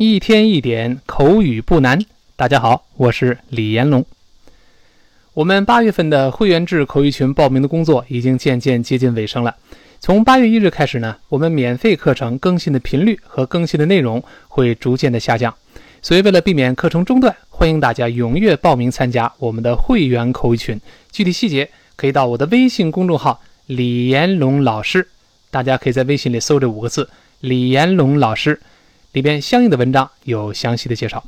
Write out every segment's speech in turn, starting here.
一天一点口语不难。大家好，我是李延龙。我们八月份的会员制口语群报名的工作已经渐渐接近尾声了。从八月一日开始呢，我们免费课程更新的频率和更新的内容会逐渐的下降。所以为了避免课程中断，欢迎大家踊跃报名参加我们的会员口语群。具体细节可以到我的微信公众号“李延龙老师”，大家可以在微信里搜这五个字“李延龙老师”。里边相应的文章有详细的介绍。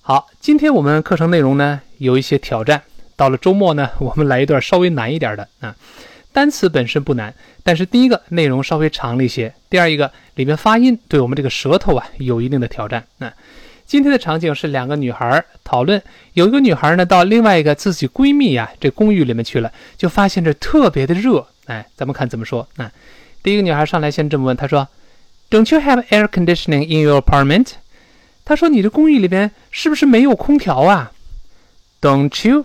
好，今天我们课程内容呢有一些挑战。到了周末呢，我们来一段稍微难一点的啊。单词本身不难，但是第一个内容稍微长了一些，第二一个里面发音对我们这个舌头啊有一定的挑战。那今天的场景是两个女孩讨论，有一个女孩呢到另外一个自己闺蜜呀这公寓里面去了，就发现这特别的热。哎，咱们看怎么说。那第一个女孩上来先这么问，她说。Don't you have air conditioning in your apartment？他说：“你的公寓里边是不是没有空调啊？”Don't you？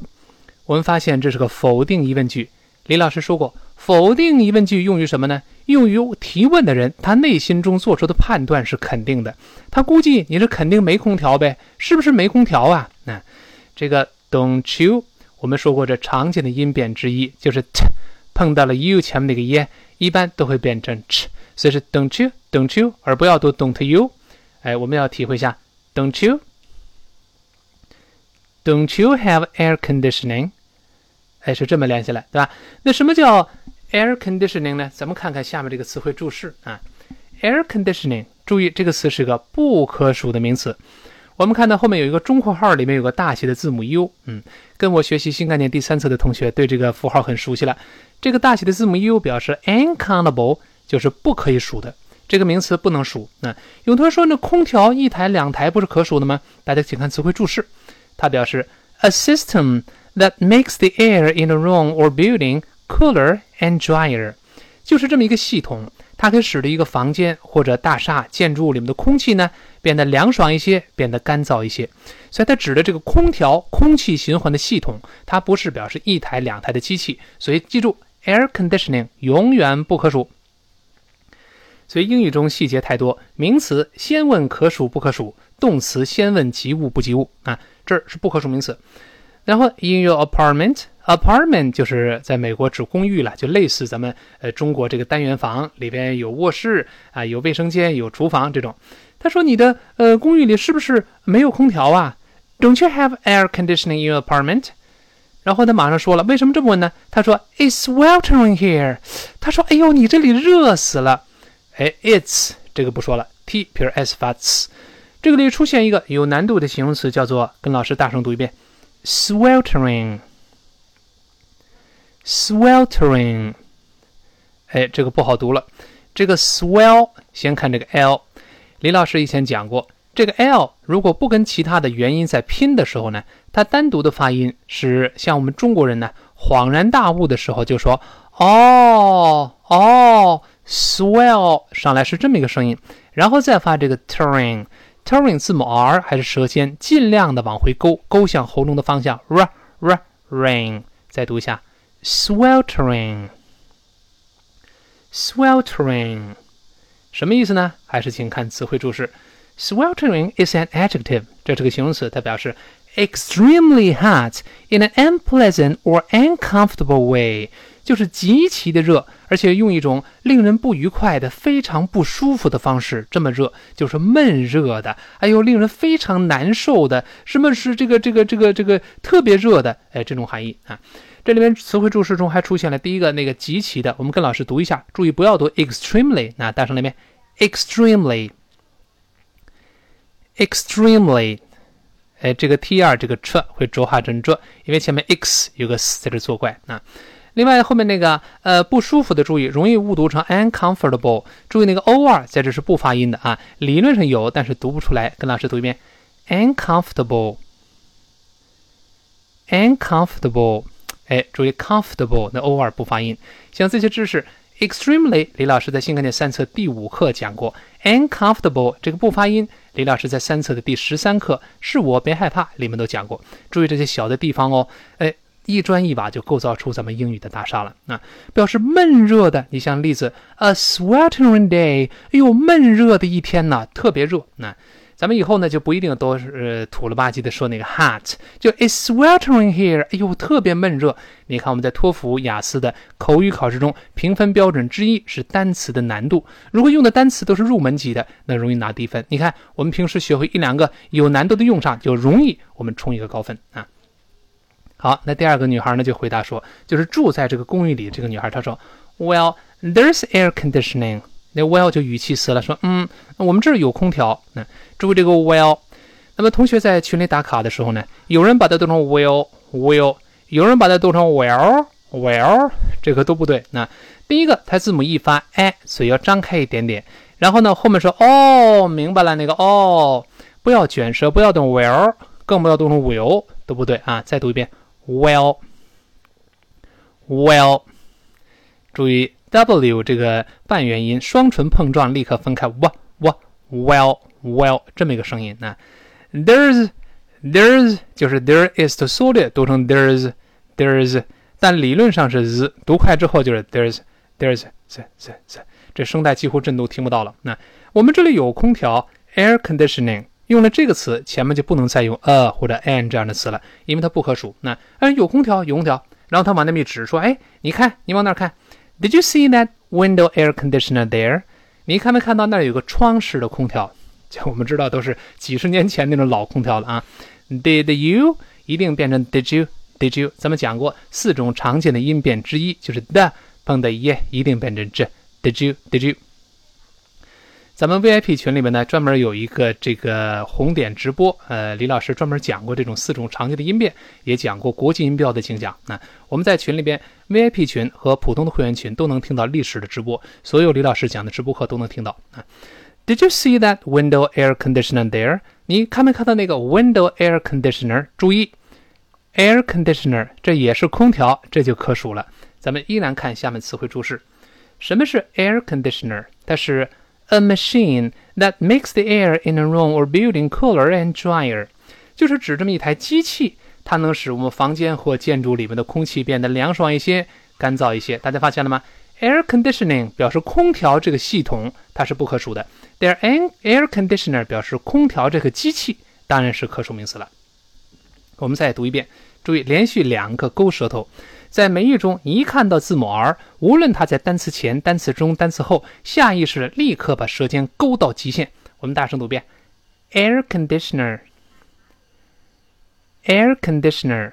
我们发现这是个否定疑问句。李老师说过，否定疑问句用于什么呢？用于提问的人他内心中做出的判断是肯定的。他估计你是肯定没空调呗？是不是没空调啊？那这个 Don't you？我们说过，这常见的音变之一就是 t 碰到了 u 前面那个音，一般都会变成 ch。所以是 don't you don't you，而不要读 don't you。哎，我们要体会一下 don't you don't you have air conditioning？哎，是这么连起来，对吧？那什么叫 air conditioning 呢？咱们看看下面这个词汇注释啊。air conditioning，注意这个词是个不可数的名词。我们看到后面有一个中括号，里面有个大写的字母 u。嗯，跟我学习新概念第三册的同学对这个符号很熟悉了。这个大写的字母 u 表示 uncountable。就是不可以数的这个名词不能数。那有同学说，那空调一台两台不是可数的吗？大家请看词汇注释，它表示 a system that makes the air in a room or building cooler and drier，就是这么一个系统，它可以使得一个房间或者大厦建筑物里面的空气呢变得凉爽一些，变得干燥一些。所以它指的这个空调空气循环的系统，它不是表示一台两台的机器。所以记住，air conditioning 永远不可数。所以英语中细节太多，名词先问可数不可数，动词先问及物不及物啊，这是不可数名词。然后 in your apartment，apartment 就是在美国指公寓了，就类似咱们呃中国这个单元房里边有卧室啊，有卫生间，有厨房这种。他说你的呃公寓里是不是没有空调啊？Don't you have air conditioning in your apartment？然后他马上说了，为什么这么问呢？他说 It's sweltering here。他说哎呦，你这里热死了。哎，it's 这个不说了，t 撇 s 发 s，这个里出现一个有难度的形容词，叫做跟老师大声读一遍，sweltering，sweltering。哎，这个不好读了，这个 swell 先看这个 l，李老师以前讲过，这个 l 如果不跟其他的元音在拼的时候呢，它单独的发音是像我们中国人呢恍然大悟的时候就说，哦哦。Swell 上来是这么一个声音，然后再发这个 turn，turn 字母 r 还是舌尖尽量的往回勾，勾向喉咙的方向。r r rain，再读一下，sweltering，sweltering，什么意思呢？还是请看词汇注释。Sweltering is an adjective，这是个形容词，它表示 extremely hot in an unpleasant or uncomfortable way。 就是极其的热，而且用一种令人不愉快的、非常不舒服的方式。这么热就是闷热的，哎呦令人非常难受的。什么是这个这个这个这个特别热的？哎，这种含义啊。这里面词汇注释中还出现了第一个那个极其的，我们跟老师读一下，注意不要读 extremely。那大声来一遍，extremely，extremely。哎，这个 t 二这个 ch 会浊化成这，因为前面 x 有个 s 在这作怪啊。另外后面那个呃不舒服的注意，容易误读成 uncomfortable。注意那个 o r 在这是不发音的啊，理论上有，但是读不出来。跟老师读一遍，uncomfortable，uncomfortable。哎，注意 comfortable 那 o r 不发音。像这些知识，extremely 李老师在新概念三册第五课讲过，uncomfortable 这个不发音，李老师在三册的第十三课是我别害怕里面都讲过。注意这些小的地方哦，哎。一砖一瓦就构造出咱们英语的大厦了啊！表示闷热的，你像例子，a sweltering day，哎呦，闷热的一天呐，特别热。那咱们以后呢就不一定都是土了吧唧的说那个 hot，就 is sweltering here，哎呦，特别闷热。你看我们在托福、雅思的口语考试中，评分标准之一是单词的难度。如果用的单词都是入门级的，那容易拿低分。你看我们平时学会一两个有难度的用上，就容易我们冲一个高分啊。好，那第二个女孩呢就回答说，就是住在这个公寓里这个女孩，她说，Well, there's air conditioning。那 Well 就语气词了，说，嗯，我们这儿有空调。那注意这个 Well。那么同学在群里打卡的时候呢，有人把它读成 Will，Will，有人把它读成 Well，Well，这个都不对。那第一个，它字母一发 i，所以要张开一点点。然后呢，后面说，哦，明白了，那个哦，不要卷舌，不要动 Well，更不要读成 Will，都不对啊。再读一遍。Well, well，注意 w 这个半元音，双唇碰撞立刻分开。w w well well 这么一个声音。那 there's there's 就是 there is to solid 读成 there's there's，但理论上是 z，读快之后就是 there's there's z z z，这声带几乎震动听不到了。那我们这里有空调 air conditioning。用了这个词，前面就不能再用 a 或者 an 这样的词了，因为它不可数。那哎，有空调，有空调。然后他往那边一指，说：“哎，你看，你往那儿看，Did you see that window air conditioner there？你看没看到那儿有个窗式的空调？就我们知道都是几十年前那种老空调了啊。Did you 一定变成 Did you？Did you？咱们讲过四种常见的音变之一，就是 the 碰的 e 一定变成 j。Did you？Did you？咱们 VIP 群里面呢，专门有一个这个红点直播，呃，李老师专门讲过这种四种常见的音变，也讲过国际音标的精讲。那我们在群里边，VIP 群和普通的会员群都能听到历史的直播，所有李老师讲的直播课都能听到啊。Did you see that window air conditioner there？你看没看到那个 window air conditioner？注意，air conditioner 这也是空调，这就可数了。咱们依然看下面词汇注释，什么是 air conditioner？它是 A machine that makes the air in a room or building cooler and drier，就是指这么一台机器，它能使我们房间或建筑里面的空气变得凉爽一些、干燥一些。大家发现了吗？Air conditioning 表示空调这个系统，它是不可数的。；there an air conditioner 表示空调这个机器，当然是可数名词了。我们再读一遍，注意连续两个勾舌头。在美语中，一看到字母 r，无论它在单词前、单词中、单词后，下意识立刻把舌尖勾到极限。我们大声读遍：air conditioner，air conditioner。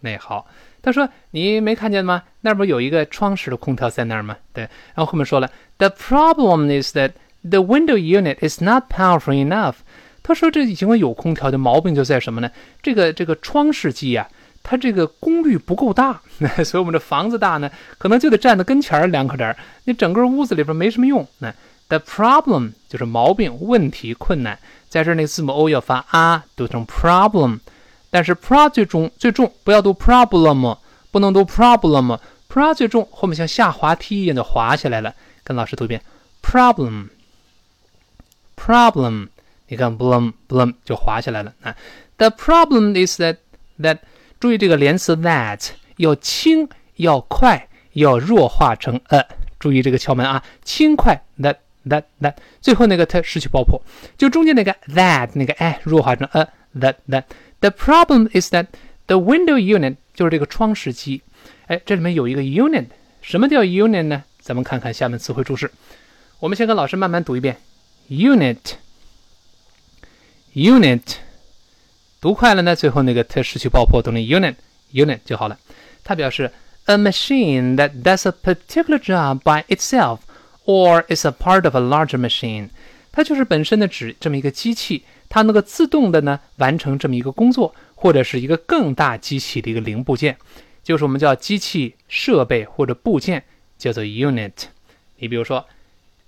那好，他说你没看见吗？那不有一个窗式的空调在那儿吗？对。然后后面说了：the problem is that the window unit is not powerful enough。他说这尽管有空调的毛病就在什么呢？这个这个窗式机呀。它这个功率不够大，所以我们这房子大呢，可能就得站在跟前儿凉快点儿。你整个屋子里边没什么用。那 the problem 就是毛病、问题、困难，在这儿那字母 o 要发啊，读成 problem。但是 pro 最重最重，不要读 problem，不能读 problem。pro 最重，后面像下滑梯一样就滑下来了。跟老师读一遍 problem，problem。你看 blum blum 就滑下来了。啊，the problem is that that 注意这个连词 that 要轻要快要弱化成 a，注意这个窍门啊，轻快 that that that，最后那个它失去爆破，就中间那个 that 那个哎弱化成 a that that。The problem is that the window unit 就是这个窗式机，哎，这里面有一个 unit，什么叫 unit 呢？咱们看看下面词汇注释，我们先跟老师慢慢读一遍 unit unit。读快了呢，最后那个它失去爆破，读成 unit unit 就好了。它表示 a machine that does a particular job by itself or is a part of a larger machine。它就是本身的指这么一个机器，它能够自动的呢完成这么一个工作，或者是一个更大机器的一个零部件，就是我们叫机器设备或者部件，叫做 unit。你比如说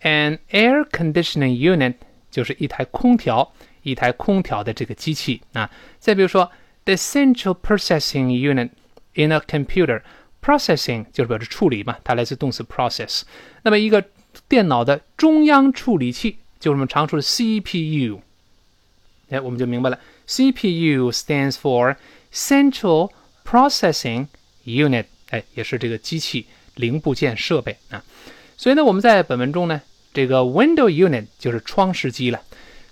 ，an air conditioning unit 就是一台空调。一台空调的这个机器啊，再比如说，the central processing unit in a computer，processing 就是表示处理嘛，它来自动词 process。那么一个电脑的中央处理器就是我们常说的 CPU。哎，我们就明白了，CPU stands for central processing unit，哎，也是这个机器零部件设备啊。所以呢，我们在本文中呢，这个 window unit 就是窗式机了，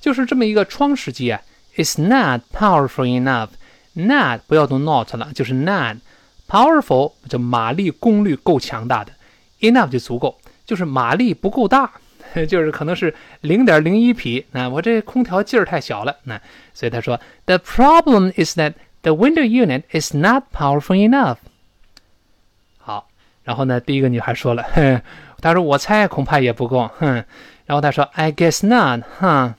就是这么一个窗式机啊。Is not powerful enough. Not 不要读 not 了，就是 not powerful 就马力功率够强大的，enough 就足够，就是马力不够大，就是可能是零点零一匹。那我这空调劲儿太小了，那所以他说 The problem is that the window unit is not powerful enough. 好，然后呢，第一个女孩说了，她说我猜恐怕也不够，哼。然后她说 I guess not，哼。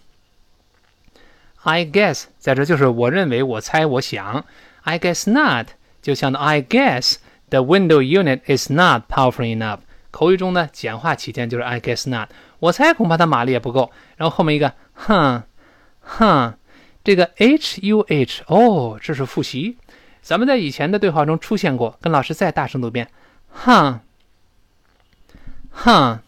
I guess 在这就是我认为，我猜，我想。I guess not 就像 I guess the window unit is not powerful enough。口语中呢，简化起见就是 I guess not。我猜恐怕它马力也不够。然后后面一个，哼，哼，这个 H U H，哦，这是复习。咱们在以前的对话中出现过，跟老师再大声读遍，哼，哼，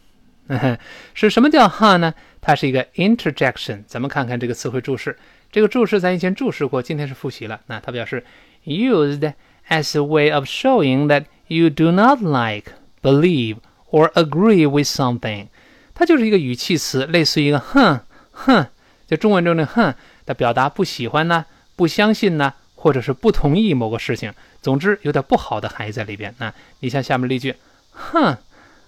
是什么叫哼呢？它是一个 interjection，咱们看看这个词汇注释。这个注释咱以前注释过，今天是复习了。那它表示 used as a way of showing that you do not like, believe or agree with something。它就是一个语气词，类似于一个哼哼，就中文中的哼，它表达不喜欢呢、不相信呢，或者是不同意某个事情。总之有点不好的含义在里边。那你像下面例句，哼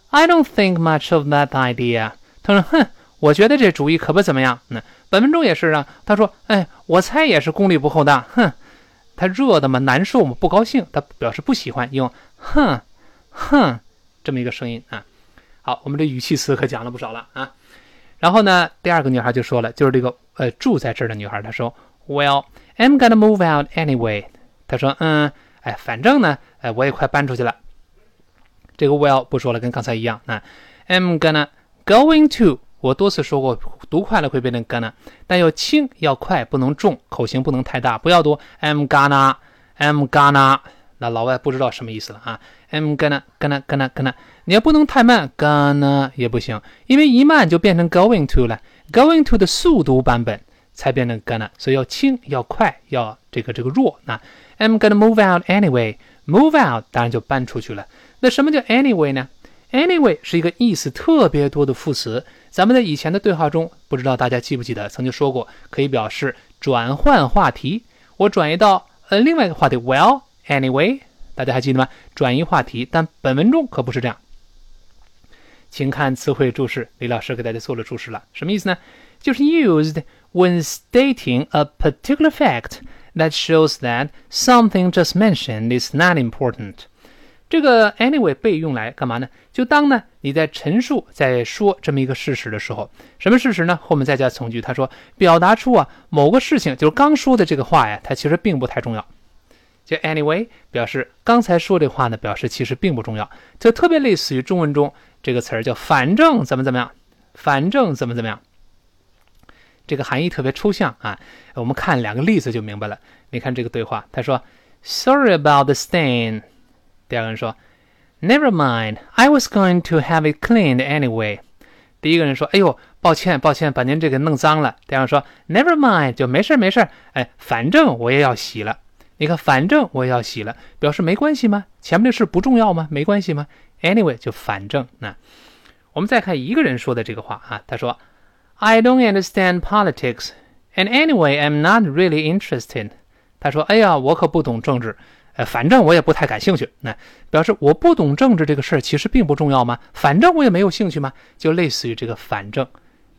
，I don't think much of that idea。他说，哼。我觉得这主意可不怎么样。那本文中也是啊，他说：“哎，我猜也是功力不够大。”哼，他热的嘛，难受嘛，不高兴，他表示不喜欢，用“哼，哼”这么一个声音啊。好，我们这语气词可讲了不少了啊。然后呢，第二个女孩就说了，就是这个呃住在这儿的女孩，她说：“Well, I'm gonna move out anyway。”她说：“嗯，哎，反正呢，哎，我也快搬出去了。”这个 “well” 不说了，跟刚才一样那。I'm gonna going to。我多次说过，读快了会变成 gonna，但要轻要快，不能重，口型不能太大，不要读 I'm gonna，I'm gonna，那老外不知道什么意思了啊。I'm gonna，gonna，gonna，gonna，你要不能太慢，gonna 也不行，因为一慢就变成 going to 了，going to 的速读版本才变成 gonna，所以要轻要快要这个这个弱。那 I'm gonna move out anyway，move out 当然就搬出去了。那什么叫 anyway 呢？Anyway 是一个意思特别多的副词，咱们在以前的对话中，不知道大家记不记得，曾经说过，可以表示转换话题。我转移到呃另外一个话题，Well anyway，大家还记得吗？转移话题，但本文中可不是这样。请看词汇注释，李老师给大家做了注释了，什么意思呢？就是 used when stating a particular fact that shows that something just mentioned is not important。这个 anyway 被用来干嘛呢？就当呢你在陈述、在说这么一个事实的时候，什么事实呢？后面再加从句，他说表达出啊某个事情，就是刚说的这个话呀，它其实并不太重要。就 anyway 表示刚才说这话呢，表示其实并不重要，就特别类似于中文中这个词儿叫反正怎么怎么样，反正怎么怎么样，这个含义特别抽象啊。我们看两个例子就明白了。你看这个对话，他说 Sorry about the stain。第二个人说，Never mind, I was going to have it cleaned anyway。第一个人说，哎呦，抱歉，抱歉，把您这个弄脏了。第二个说，Never mind，就没事没事，哎，反正我也要洗了。你看，反正我也要洗了，表示没关系吗？前面的事不重要吗？没关系吗？Anyway，就反正。那我们再看一个人说的这个话啊，他说，I don't understand politics, and anyway, I'm not really interested。他说，哎呀，我可不懂政治。呃，反正我也不太感兴趣。那表示我不懂政治这个事儿，其实并不重要吗？反正我也没有兴趣吗？就类似于这个“反正”，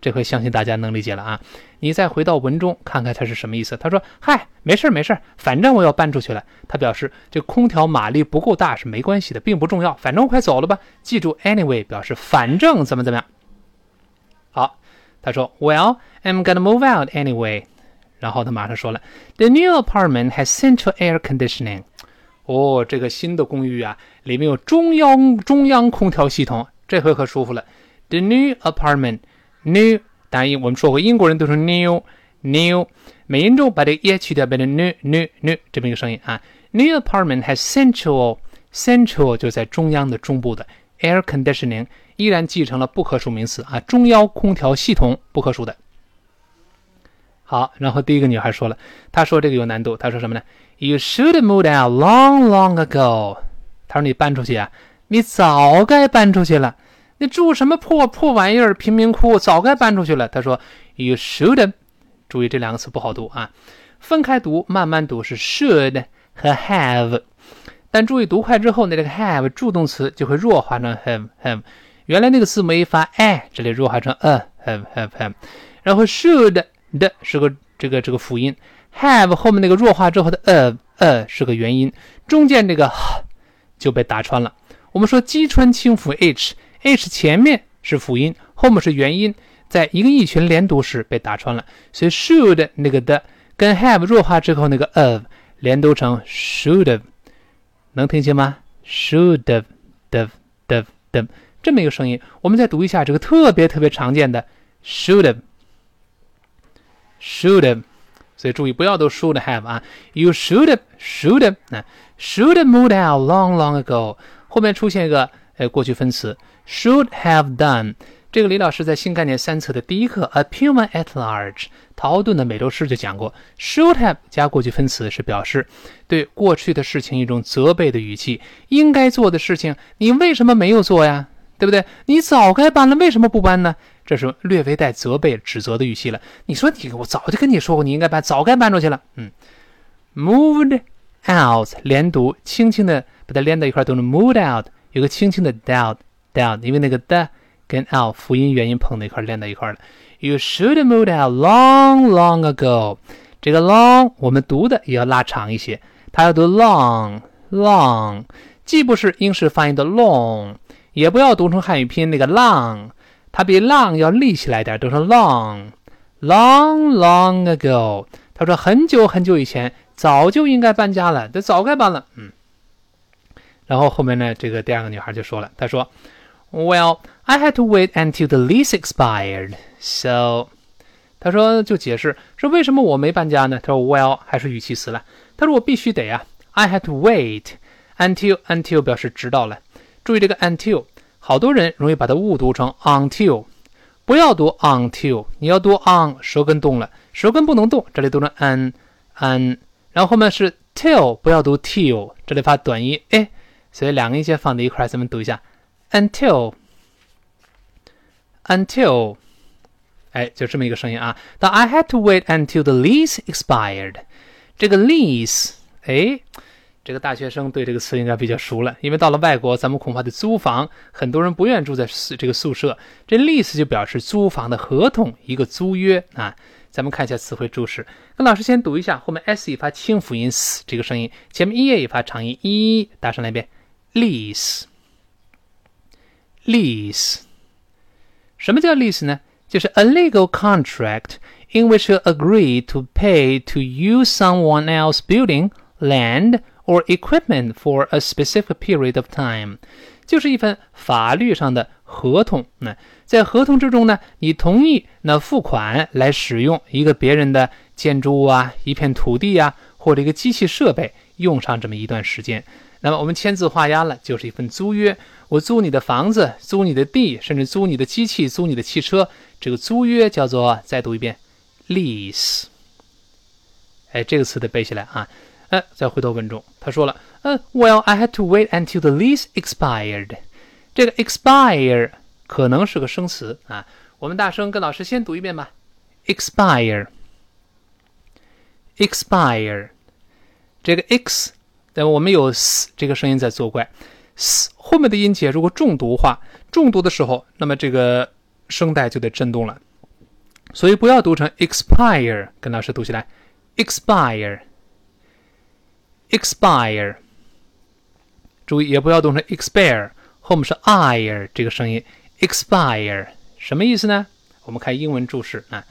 这回相信大家能理解了啊。你再回到文中看看它是什么意思。他说：“嗨，没事没事，反正我要搬出去了。”他表示这空调马力不够大是没关系的，并不重要。反正我快走了吧。记住，anyway 表示反正怎么怎么样。好，他说：“Well, I'm gonna move out anyway。”然后他马上说了：“The new apartment has central air conditioning。”哦，这个新的公寓啊，里面有中央中央空调系统，这回可舒服了。The new apartment，new，当然我们说过，英国人都是 new，new，美音中把这个 e 去掉，变成 new，new，new 这么一个声音啊。New apartment has central，central 就在中央的中部的 air conditioning，依然继承了不可数名词啊，中央空调系统不可数的。好，然后第一个女孩说了，她说这个有难度，她说什么呢？You should moved out long, long ago。她说你搬出去啊，你早该搬出去了。你住什么破破玩意儿贫民窟，早该搬出去了。她说 You should，。注意这两个词不好读啊，分开读，慢慢读是 should 和 have。但注意读快之后，那这个 have 助动词就会弱化成 have have。原来那个字母一发 i，这里弱化成 a have have have。然后 should 的是个这个这个辅音，have 后面那个弱化之后的 of，a 是个元音，中间这个就被打穿了。我们说击穿清辅 h，h 前面是辅音，后面是元音，在一个意群连读时被打穿了，所以 should 那个的跟 have 弱化之后那个 of 连读成 should of，。能听清吗？Should have, have, have, have，这么一个声音。我们再读一下这个特别特别常见的 should have, should have。所以注意不要都 should have 啊。You should have, should have，啊，should have moved out long, long ago。后面出现一个呃过去分词 should have done。这个李老师在新概念三册的第一课《A Puma at Large》陶顿的美洲狮就讲过，should have 加过去分词是表示对过去的事情一种责备的语气。应该做的事情，你为什么没有做呀？对不对？你早该搬了，为什么不搬呢？这是略微带责备、指责的语气了。你说你，我早就跟你说过，你应该搬，早该搬出去了。嗯，moved out 连读，轻轻的把它连到一块，读成 moved out，有个轻轻的 down down，因为那个的。跟 out 辅音元音碰到一块，连在一块了。You should moved out long, long ago。这个 long 我们读的也要拉长一些，它要读 long, long，既不是英式发音的 long，也不要读成汉语拼音那个浪，它比浪要立起来点，读成 long, long, long ago。他说很久很久以前，早就应该搬家了，这早该搬了。嗯。然后后面呢，这个第二个女孩就说了，她说。Well, I had to wait until the lease expired. So，他说就解释说为什么我没搬家呢？他说 Well 还是语气词了。他说我必须得呀。I had to wait until until 表示直到了。注意这个 until，好多人容易把它误读成 until，不要读 until，你要读 on，舌根动了，舌根不能动，这里读成 an an，然后后面是 till，不要读 till，这里发短音哎，所以两个音节放在一块，咱们读一下。until until，哎，就这么一个声音啊。当 I had to wait until the lease expired，这个 lease，哎，这个大学生对这个词应该比较熟了，因为到了外国，咱们恐怕得租房，很多人不愿住在这个宿舍。这 lease 就表示租房的合同，一个租约啊。咱们看一下词汇注释，跟老师先读一下，后面 s 一发清辅音 s 这个声音，前面 e 也发长音 e，大声来一遍，lease。lease，什么叫 lease 呢？就是 a legal contract in which you agree to pay to use someone else building, land or equipment for a specific period of time，就是一份法律上的合同。那在合同之中呢，你同意那付款来使用一个别人的建筑物啊、一片土地呀，或者一个机器设备，用上这么一段时间。那么我们签字画押了，就是一份租约。我租你的房子，租你的地，甚至租你的机器，租你的汽车。这个租约叫做，再读一遍，lease。哎，这个词得背起来啊。哎，再回到文中，他说了，呃，Well, I had to wait until the lease expired。这个 expire 可能是个生词啊。我们大声跟老师先读一遍吧，expire，expire。这个 x。但我们有 s 这个声音在作怪，s 后面的音节如果重读话，重读的时候，那么这个声带就得震动了，所以不要读成 expire，跟老师读起来：“expire expire，注意也不要读成 expire，后面是 ire 这个声音，expire 什么意思呢？我们看英文注释啊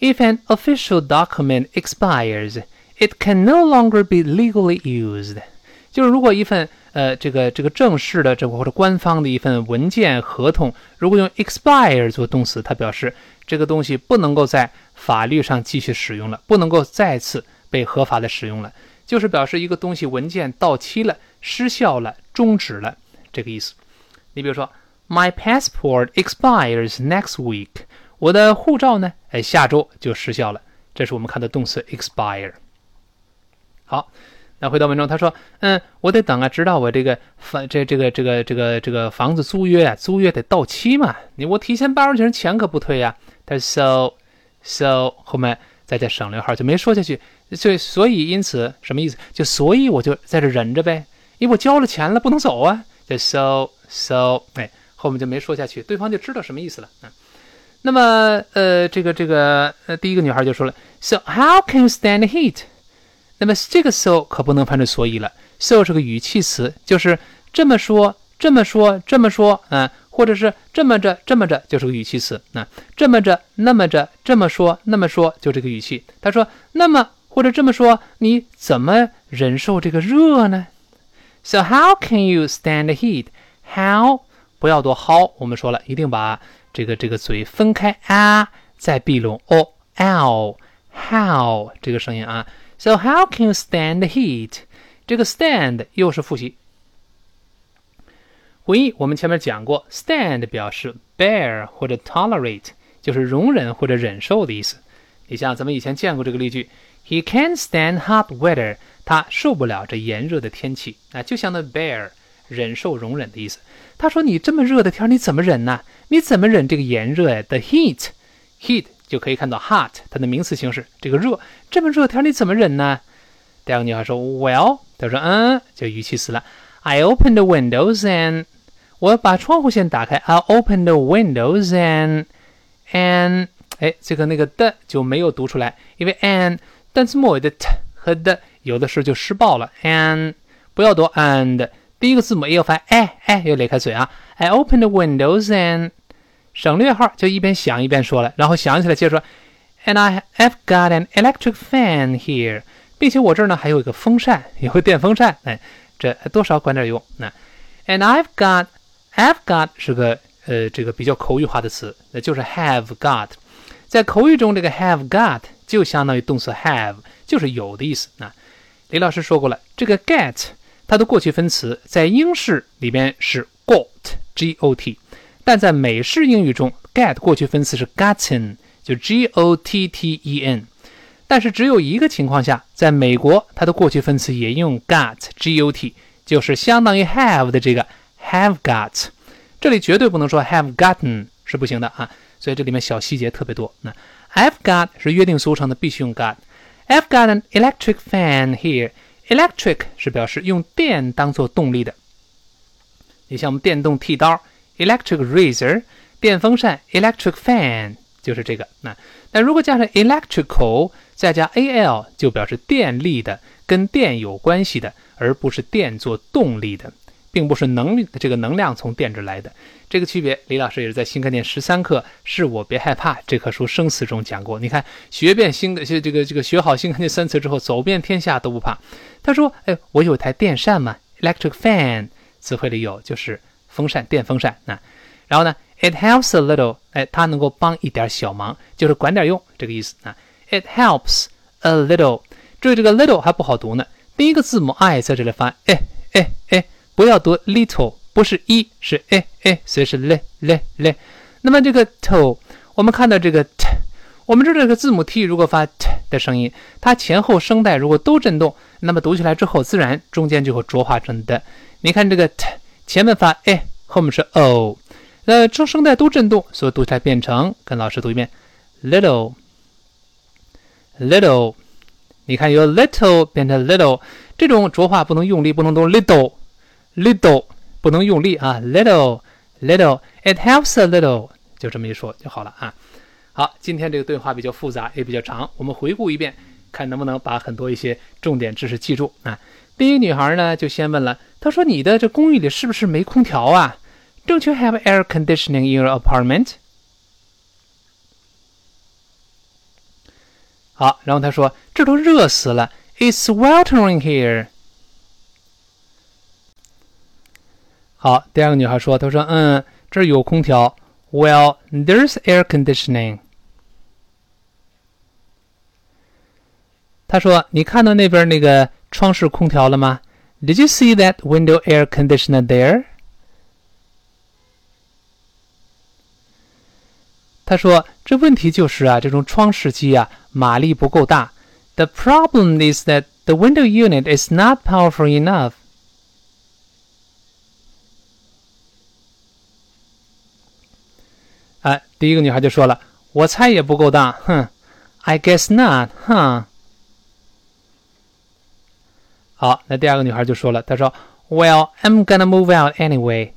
，if an official document expires。It can no longer be legally used，就是如果一份呃这个这个正式的这个或者官方的一份文件合同，如果用 expire 做动词，它表示这个东西不能够在法律上继续使用了，不能够再次被合法的使用了，就是表示一个东西文件到期了、失效了、终止了这个意思。你比如说，My passport expires next week，我的护照呢，哎下周就失效了。这是我们看的动词 expire。好，那回到文中，他说：“嗯，我得等啊，直到我这个房这这个这个这个这个房子租约啊，租约得到期嘛。你我提前八周前钱可不退呀。”他说：“so so 后面再加省略号就没说下去。所以所以因此什么意思？就所以我就在这忍着呗，因为我交了钱了，不能走啊。就 so so 哎，后面就没说下去，对方就知道什么意思了。嗯。”那么，呃，这个这个，呃，第一个女孩就说了，So how can you stand heat？那么这个 so 可不能翻成所以了，so 是个语气词，就是这么说，这么说，这么说，啊，或者是这么着，这么着，就是个语气词，啊，这么着，那么着，这么说，那么说，就这个语气。他说，那么或者这么说，你怎么忍受这个热呢？So how can you stand heat? How 不要多 how，我们说了，一定把。这个这个嘴分开啊，再闭拢哦，l how 这个声音啊。So how can you stand heat？这个 stand 又是复习。回忆我们前面讲过，stand 表示 bear 或者 tolerate，就是容忍或者忍受的意思。你像咱们以前见过这个例句，He can't stand hot weather，他受不了这炎热的天气啊，就像那 bear 忍受容忍的意思。他说：“你这么热的天，你怎么忍呢？你怎么忍这个炎热呀？The heat，heat 就可以看到 hot 它的名词形式。这个热，这么热天你怎么忍呢？”第二个女孩说：“Well，她说，嗯，就语气词了。I open the windows and 我把窗户先打开。I open the windows and and 哎，这个那个的就没有读出来，因为 and 单词末尾的 t 和的有的时候就失爆了。And 不要读 and。”第一个字母 a 要发哎哎，要咧开嘴啊！I open the windows and 省略号就一边想一边说了，然后想起来接着说，And I have got an electric fan here，并且我这儿呢还有一个风扇，有个电风扇，哎，这多少管点用。那 And I've got，I've got 是个呃这个比较口语化的词，那就是 have got，在口语中这个 have got 就相当于动词 have，就是有的意思。啊李老师说过了，这个 get。它的过去分词在英式里边是 got，G-O-T，但在美式英语中，get 过去分词是 gotten，就 G-O-T-T-E-N。但是只有一个情况下，在美国它的过去分词也用 got，G-O-T，就是相当于 have 的这个 have got。这里绝对不能说 have gotten 是不行的啊，所以这里面小细节特别多。那 I've got 是约定俗成的，必须用 got。I've got an electric fan here。Electric 是表示用电当做动力的，你像我们电动剃刀，electric razor，电风扇，electric fan 就是这个。那那如果加上 electrical 再加 al，就表示电力的，跟电有关系的，而不是电做动力的。并不是能这个能量从电这来的，这个区别，李老师也是在新概念十三课《是我别害怕》这课书生词中讲过。你看，学遍新的这个这个学好新概念三词之后，走遍天下都不怕。他说：“哎，我有台电扇嘛，electric fan，词汇里有就是风扇，电风扇。那然后呢，it helps a little，哎，它能够帮一点小忙，就是管点用这个意思啊。it helps a little，注意这个 little 还不好读呢，第一个字母 i 在这里发，哎哎哎。不要读 little，不是一，是 a a，所以是 le le le。那么这个 to，我们看到这个 t，我们知道这个字母 t 如果发 t 的声音，它前后声带如果都震动，那么读起来之后，自然中间就会浊化成的。你看这个 t 前面发 a，后面是 o，呃，中声带都震动，所以读起来变成，跟老师读一遍，little little。你看由 little 变成 little，这种浊化不能用力，不能读 little。little 不能用力啊，little little it helps a little，就这么一说就好了啊。好，今天这个对话比较复杂，也比较长，我们回顾一遍，看能不能把很多一些重点知识记住啊。第一个女孩呢，就先问了，她说：“你的这公寓里是不是没空调啊？”Don't you have air conditioning in your apartment？好，然后她说：“这都热死了，It's sweltering here。” 好，第二个女孩说：“她说，嗯，这儿有空调。Well, there's air conditioning。”她说：“你看到那边那个窗式空调了吗？Did you see that window air conditioner there？” 她说：“这问题就是啊，这种窗式机啊， 马力不够大。The problem is that the window unit is not powerful enough. 哎，第一个女孩就说了：“我猜也不够大。”哼，I guess not，哼。好，那第二个女孩就说了：“她说，Well, I'm gonna move out anyway。”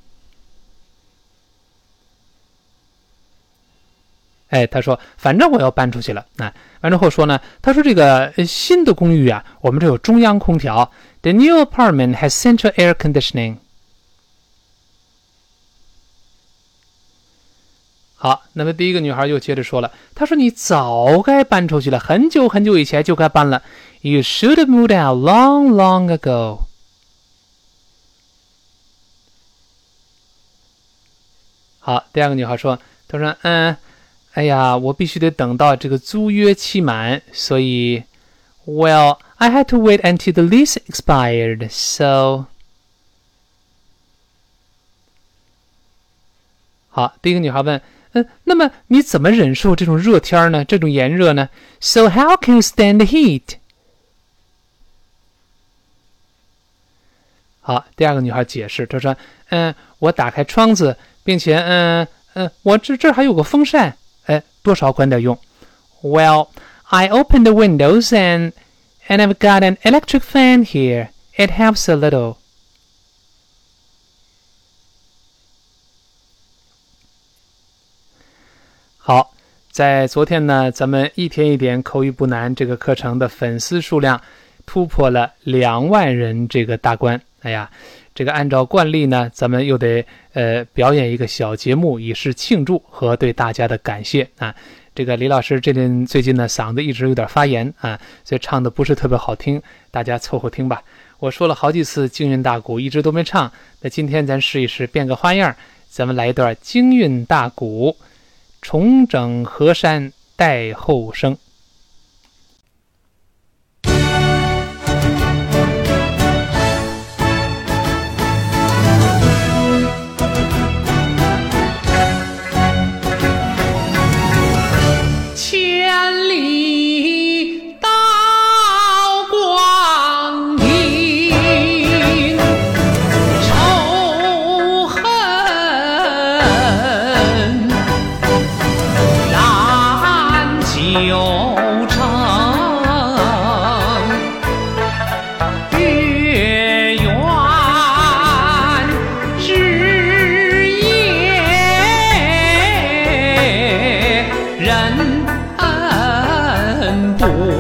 哎，他说：“反正我要搬出去了。”那完之后说呢？他说：“这个新的公寓啊，我们这有中央空调。The new apartment has central air conditioning。” 好，那么第一个女孩又接着说了：“她说你早该搬出去了，很久很久以前就该搬了。You should have moved out long, long ago。”好，第二个女孩说：“她说，嗯。”哎呀，我必须得等到这个租约期满，所以，Well, I had to wait until the lease expired. So，好，第一个女孩问，嗯，那么你怎么忍受这种热天呢？这种炎热呢？So how can you stand the heat？好，第二个女孩解释，她说，嗯，我打开窗子，并且，嗯嗯，我这这还有个风扇。哎，多少管点用。Well, I open the windows and and I've got an electric fan here. It helps a little. 好，在昨天呢，咱们一天一点口语不难这个课程的粉丝数量突破了两万人这个大关。哎呀，这个按照惯例呢，咱们又得呃表演一个小节目，以示庆祝和对大家的感谢啊。这个李老师这阵最近呢嗓子一直有点发炎啊，所以唱的不是特别好听，大家凑合听吧。我说了好几次京韵大鼓，一直都没唱，那今天咱试一试，变个花样，咱们来一段京韵大鼓，重整河山待后生。不，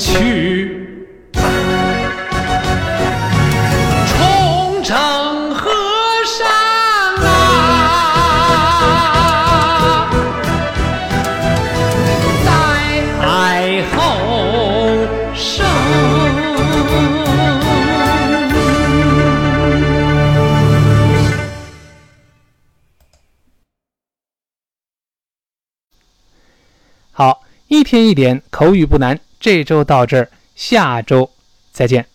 去。添一点口语不难。这周到这儿，下周再见。